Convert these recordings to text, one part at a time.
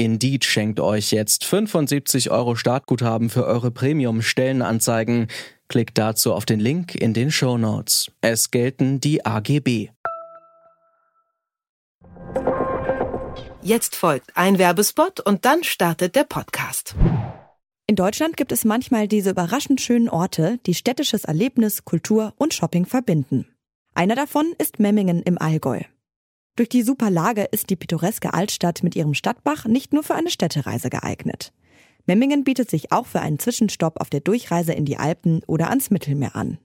Indeed schenkt euch jetzt 75 Euro Startguthaben für eure Premium-Stellenanzeigen. Klickt dazu auf den Link in den Show Notes. Es gelten die AGB. Jetzt folgt ein Werbespot und dann startet der Podcast. In Deutschland gibt es manchmal diese überraschend schönen Orte, die städtisches Erlebnis, Kultur und Shopping verbinden. Einer davon ist Memmingen im Allgäu. Durch die super Lage ist die pittoreske Altstadt mit ihrem Stadtbach nicht nur für eine Städtereise geeignet. Memmingen bietet sich auch für einen Zwischenstopp auf der Durchreise in die Alpen oder ans Mittelmeer an.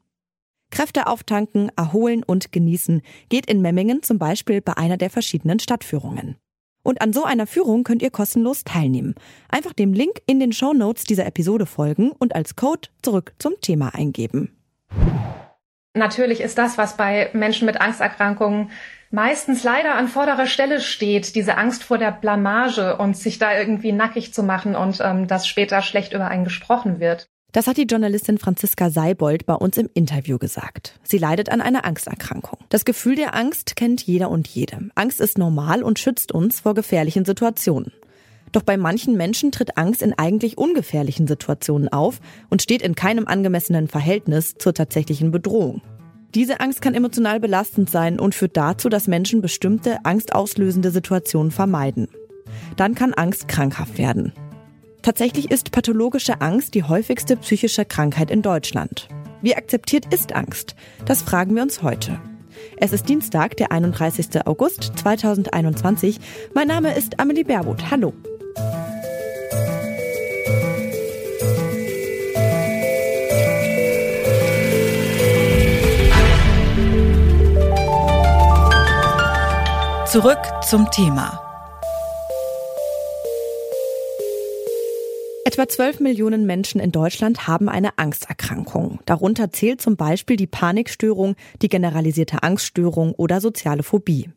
Kräfte auftanken, erholen und genießen geht in Memmingen zum Beispiel bei einer der verschiedenen Stadtführungen. Und an so einer Führung könnt ihr kostenlos teilnehmen. Einfach dem Link in den Show Notes dieser Episode folgen und als Code zurück zum Thema eingeben. Natürlich ist das, was bei Menschen mit Angsterkrankungen meistens leider an vorderer Stelle steht, diese Angst vor der Blamage und sich da irgendwie nackig zu machen und ähm, dass später schlecht über einen gesprochen wird. Das hat die Journalistin Franziska Seibold bei uns im Interview gesagt. Sie leidet an einer Angsterkrankung. Das Gefühl der Angst kennt jeder und jede. Angst ist normal und schützt uns vor gefährlichen Situationen. Doch bei manchen Menschen tritt Angst in eigentlich ungefährlichen Situationen auf und steht in keinem angemessenen Verhältnis zur tatsächlichen Bedrohung. Diese Angst kann emotional belastend sein und führt dazu, dass Menschen bestimmte angstauslösende Situationen vermeiden. Dann kann Angst krankhaft werden. Tatsächlich ist pathologische Angst die häufigste psychische Krankheit in Deutschland. Wie akzeptiert ist Angst? Das fragen wir uns heute. Es ist Dienstag, der 31. August 2021. Mein Name ist Amelie Baerwood. Hallo. Zurück zum Thema. Etwa 12 Millionen Menschen in Deutschland haben eine Angsterkrankung. Darunter zählt zum Beispiel die Panikstörung, die generalisierte Angststörung oder soziale Phobie.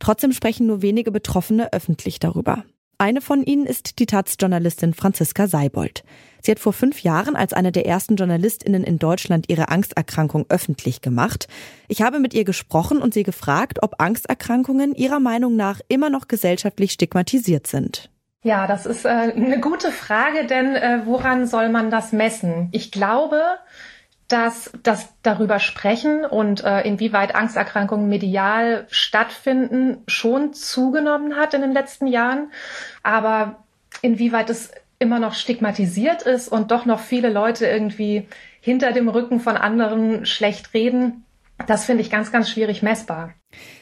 Trotzdem sprechen nur wenige Betroffene öffentlich darüber. Eine von ihnen ist die Taz-Journalistin Franziska Seibold. Sie hat vor fünf Jahren als eine der ersten JournalistInnen in Deutschland ihre Angsterkrankung öffentlich gemacht. Ich habe mit ihr gesprochen und sie gefragt, ob Angsterkrankungen ihrer Meinung nach immer noch gesellschaftlich stigmatisiert sind. Ja, das ist äh, eine gute Frage, denn äh, woran soll man das messen? Ich glaube, dass das darüber sprechen und äh, inwieweit Angsterkrankungen medial stattfinden schon zugenommen hat in den letzten Jahren, aber inwieweit es immer noch stigmatisiert ist und doch noch viele Leute irgendwie hinter dem Rücken von anderen schlecht reden, das finde ich ganz, ganz schwierig messbar.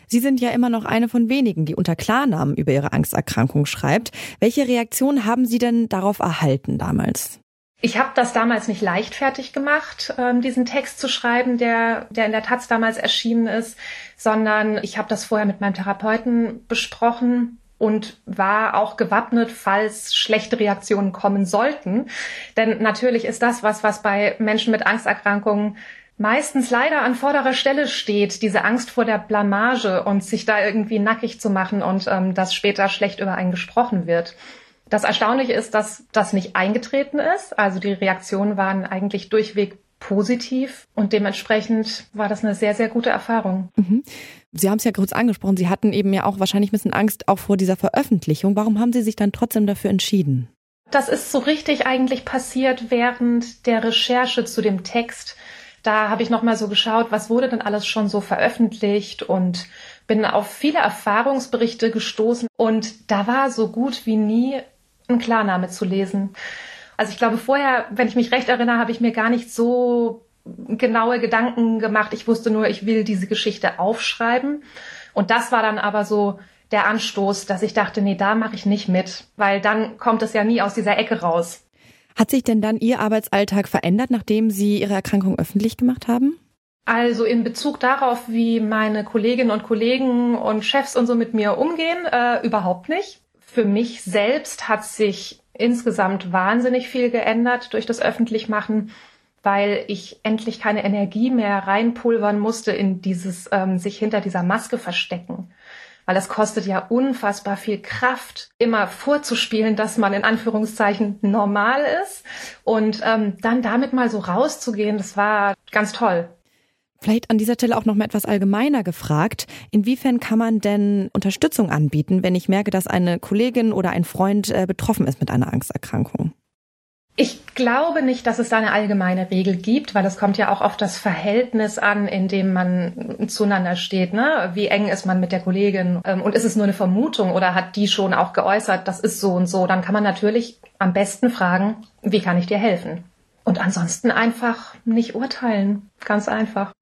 Sie sind ja immer noch eine von wenigen, die unter Klarnamen über ihre Angsterkrankung schreibt. Welche Reaktion haben Sie denn darauf erhalten damals? Ich habe das damals nicht leichtfertig gemacht, ähm, diesen Text zu schreiben, der, der in der Taz damals erschienen ist, sondern ich habe das vorher mit meinem Therapeuten besprochen und war auch gewappnet, falls schlechte Reaktionen kommen sollten. Denn natürlich ist das was, was bei Menschen mit Angsterkrankungen meistens leider an vorderer Stelle steht, diese Angst vor der Blamage und sich da irgendwie nackig zu machen und ähm, dass später schlecht über einen gesprochen wird. Das Erstaunliche ist, dass das nicht eingetreten ist. Also die Reaktionen waren eigentlich durchweg positiv und dementsprechend war das eine sehr, sehr gute Erfahrung. Mhm. Sie haben es ja kurz angesprochen, Sie hatten eben ja auch wahrscheinlich ein bisschen Angst auch vor dieser Veröffentlichung. Warum haben Sie sich dann trotzdem dafür entschieden? Das ist so richtig eigentlich passiert während der Recherche zu dem Text. Da habe ich nochmal so geschaut, was wurde denn alles schon so veröffentlicht und bin auf viele Erfahrungsberichte gestoßen und da war so gut wie nie ein Klarname zu lesen. Also ich glaube vorher, wenn ich mich recht erinnere, habe ich mir gar nicht so genaue Gedanken gemacht. Ich wusste nur, ich will diese Geschichte aufschreiben. Und das war dann aber so der Anstoß, dass ich dachte, nee, da mache ich nicht mit, weil dann kommt es ja nie aus dieser Ecke raus. Hat sich denn dann Ihr Arbeitsalltag verändert, nachdem Sie Ihre Erkrankung öffentlich gemacht haben? Also in Bezug darauf, wie meine Kolleginnen und Kollegen und Chefs und so mit mir umgehen, äh, überhaupt nicht. Für mich selbst hat sich insgesamt wahnsinnig viel geändert durch das Öffentlichmachen, weil ich endlich keine Energie mehr reinpulvern musste in dieses ähm, sich hinter dieser Maske verstecken. Weil es kostet ja unfassbar viel Kraft, immer vorzuspielen, dass man in Anführungszeichen normal ist. Und ähm, dann damit mal so rauszugehen, das war ganz toll. Vielleicht an dieser Stelle auch noch mal etwas allgemeiner gefragt. Inwiefern kann man denn Unterstützung anbieten, wenn ich merke, dass eine Kollegin oder ein Freund äh, betroffen ist mit einer Angsterkrankung? Ich glaube nicht, dass es da eine allgemeine Regel gibt, weil es kommt ja auch auf das Verhältnis an, in dem man zueinander steht. Ne? Wie eng ist man mit der Kollegin? Ähm, und ist es nur eine Vermutung oder hat die schon auch geäußert, das ist so und so? Dann kann man natürlich am besten fragen, wie kann ich dir helfen? Und ansonsten einfach nicht urteilen. Ganz einfach.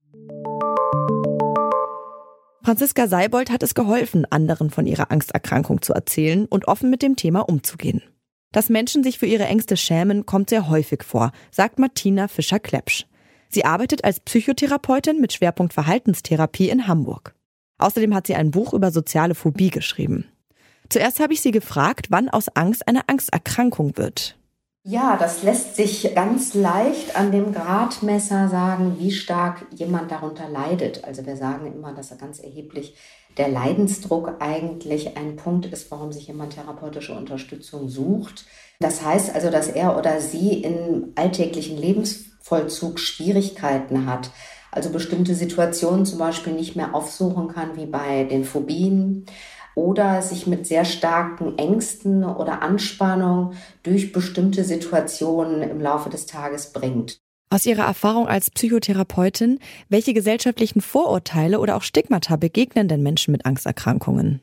Franziska Seibold hat es geholfen, anderen von ihrer Angsterkrankung zu erzählen und offen mit dem Thema umzugehen. Dass Menschen sich für ihre Ängste schämen, kommt sehr häufig vor, sagt Martina Fischer-Klepsch. Sie arbeitet als Psychotherapeutin mit Schwerpunkt Verhaltenstherapie in Hamburg. Außerdem hat sie ein Buch über soziale Phobie geschrieben. Zuerst habe ich sie gefragt, wann aus Angst eine Angsterkrankung wird. Ja, das lässt sich ganz leicht an dem Gradmesser sagen, wie stark jemand darunter leidet. Also wir sagen immer, dass er ganz erheblich der Leidensdruck eigentlich ein Punkt ist, warum sich jemand therapeutische Unterstützung sucht. Das heißt also, dass er oder sie im alltäglichen Lebensvollzug Schwierigkeiten hat. Also bestimmte Situationen zum Beispiel nicht mehr aufsuchen kann, wie bei den Phobien oder sich mit sehr starken Ängsten oder Anspannung durch bestimmte Situationen im Laufe des Tages bringt. Aus Ihrer Erfahrung als Psychotherapeutin, welche gesellschaftlichen Vorurteile oder auch Stigmata begegnen denn Menschen mit Angsterkrankungen?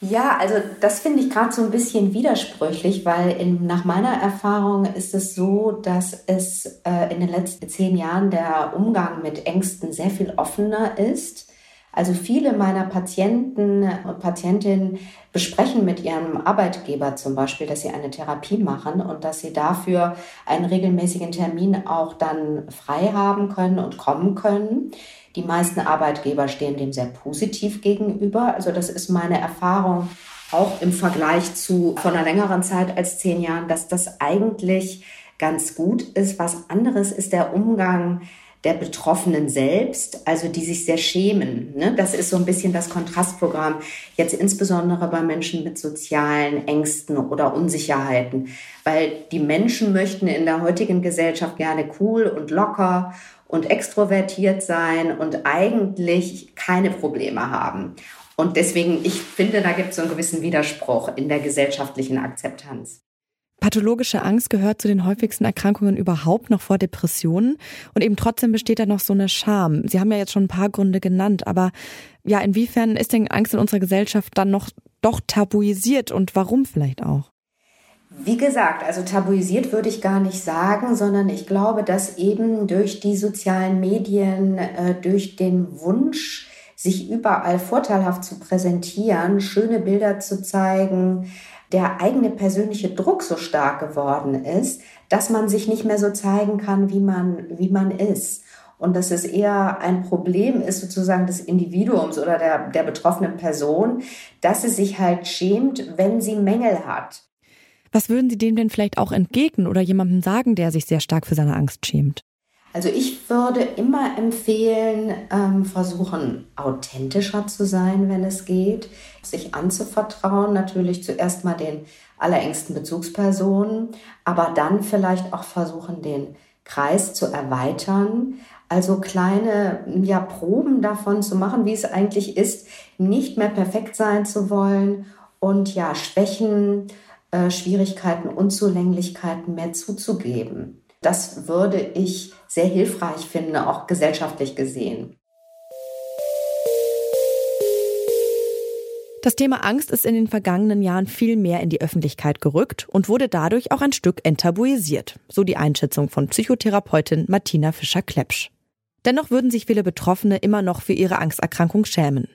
Ja, also das finde ich gerade so ein bisschen widersprüchlich, weil in, nach meiner Erfahrung ist es so, dass es äh, in den letzten zehn Jahren der Umgang mit Ängsten sehr viel offener ist. Also viele meiner Patienten und Patientinnen besprechen mit ihrem Arbeitgeber zum Beispiel, dass sie eine Therapie machen und dass sie dafür einen regelmäßigen Termin auch dann frei haben können und kommen können. Die meisten Arbeitgeber stehen dem sehr positiv gegenüber. Also das ist meine Erfahrung auch im Vergleich zu vor einer längeren Zeit als zehn Jahren, dass das eigentlich ganz gut ist. Was anderes ist der Umgang der Betroffenen selbst, also die sich sehr schämen. Ne? Das ist so ein bisschen das Kontrastprogramm, jetzt insbesondere bei Menschen mit sozialen Ängsten oder Unsicherheiten, weil die Menschen möchten in der heutigen Gesellschaft gerne cool und locker und extrovertiert sein und eigentlich keine Probleme haben. Und deswegen, ich finde, da gibt es so einen gewissen Widerspruch in der gesellschaftlichen Akzeptanz. Pathologische Angst gehört zu den häufigsten Erkrankungen überhaupt noch vor Depressionen und eben trotzdem besteht da noch so eine Scham. Sie haben ja jetzt schon ein paar Gründe genannt, aber ja, inwiefern ist denn Angst in unserer Gesellschaft dann noch doch tabuisiert und warum vielleicht auch? Wie gesagt, also tabuisiert würde ich gar nicht sagen, sondern ich glaube, dass eben durch die sozialen Medien, äh, durch den Wunsch, sich überall vorteilhaft zu präsentieren, schöne Bilder zu zeigen, der eigene persönliche Druck so stark geworden ist, dass man sich nicht mehr so zeigen kann, wie man, wie man ist. Und dass es eher ein Problem ist sozusagen des Individuums oder der, der betroffenen Person, dass sie sich halt schämt, wenn sie Mängel hat. Was würden Sie dem denn vielleicht auch entgegnen oder jemandem sagen, der sich sehr stark für seine Angst schämt? Also ich würde immer empfehlen, ähm, versuchen, authentischer zu sein, wenn es geht, sich anzuvertrauen, natürlich zuerst mal den allerengsten Bezugspersonen, aber dann vielleicht auch versuchen, den Kreis zu erweitern, also kleine ja, Proben davon zu machen, wie es eigentlich ist, nicht mehr perfekt sein zu wollen und ja, Schwächen, äh, Schwierigkeiten, Unzulänglichkeiten mehr zuzugeben. Das würde ich sehr hilfreich finden, auch gesellschaftlich gesehen. Das Thema Angst ist in den vergangenen Jahren viel mehr in die Öffentlichkeit gerückt und wurde dadurch auch ein Stück enttabuisiert, so die Einschätzung von Psychotherapeutin Martina Fischer-Klepsch. Dennoch würden sich viele Betroffene immer noch für ihre Angsterkrankung schämen.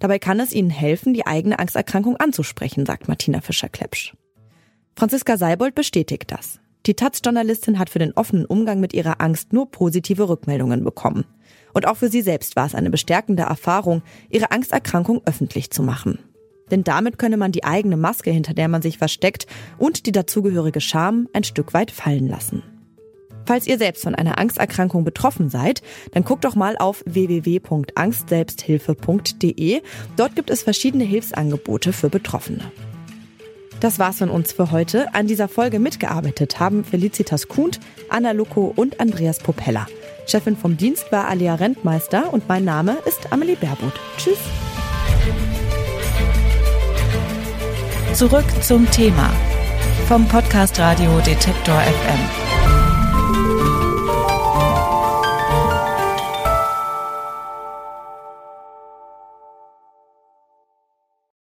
Dabei kann es ihnen helfen, die eigene Angsterkrankung anzusprechen, sagt Martina Fischer-Klepsch. Franziska Seibold bestätigt das. Die Taz-Journalistin hat für den offenen Umgang mit ihrer Angst nur positive Rückmeldungen bekommen. Und auch für sie selbst war es eine bestärkende Erfahrung, ihre Angsterkrankung öffentlich zu machen. Denn damit könne man die eigene Maske, hinter der man sich versteckt, und die dazugehörige Scham ein Stück weit fallen lassen. Falls ihr selbst von einer Angsterkrankung betroffen seid, dann guckt doch mal auf www.angstselbsthilfe.de. Dort gibt es verschiedene Hilfsangebote für Betroffene. Das war's von uns für heute. An dieser Folge mitgearbeitet haben Felicitas Kuhnt, Anna Luko und Andreas Popella. Chefin vom Dienst war Alia Rentmeister und mein Name ist Amelie Baerbuth. Tschüss. Zurück zum Thema vom Podcast Radio Detektor FM.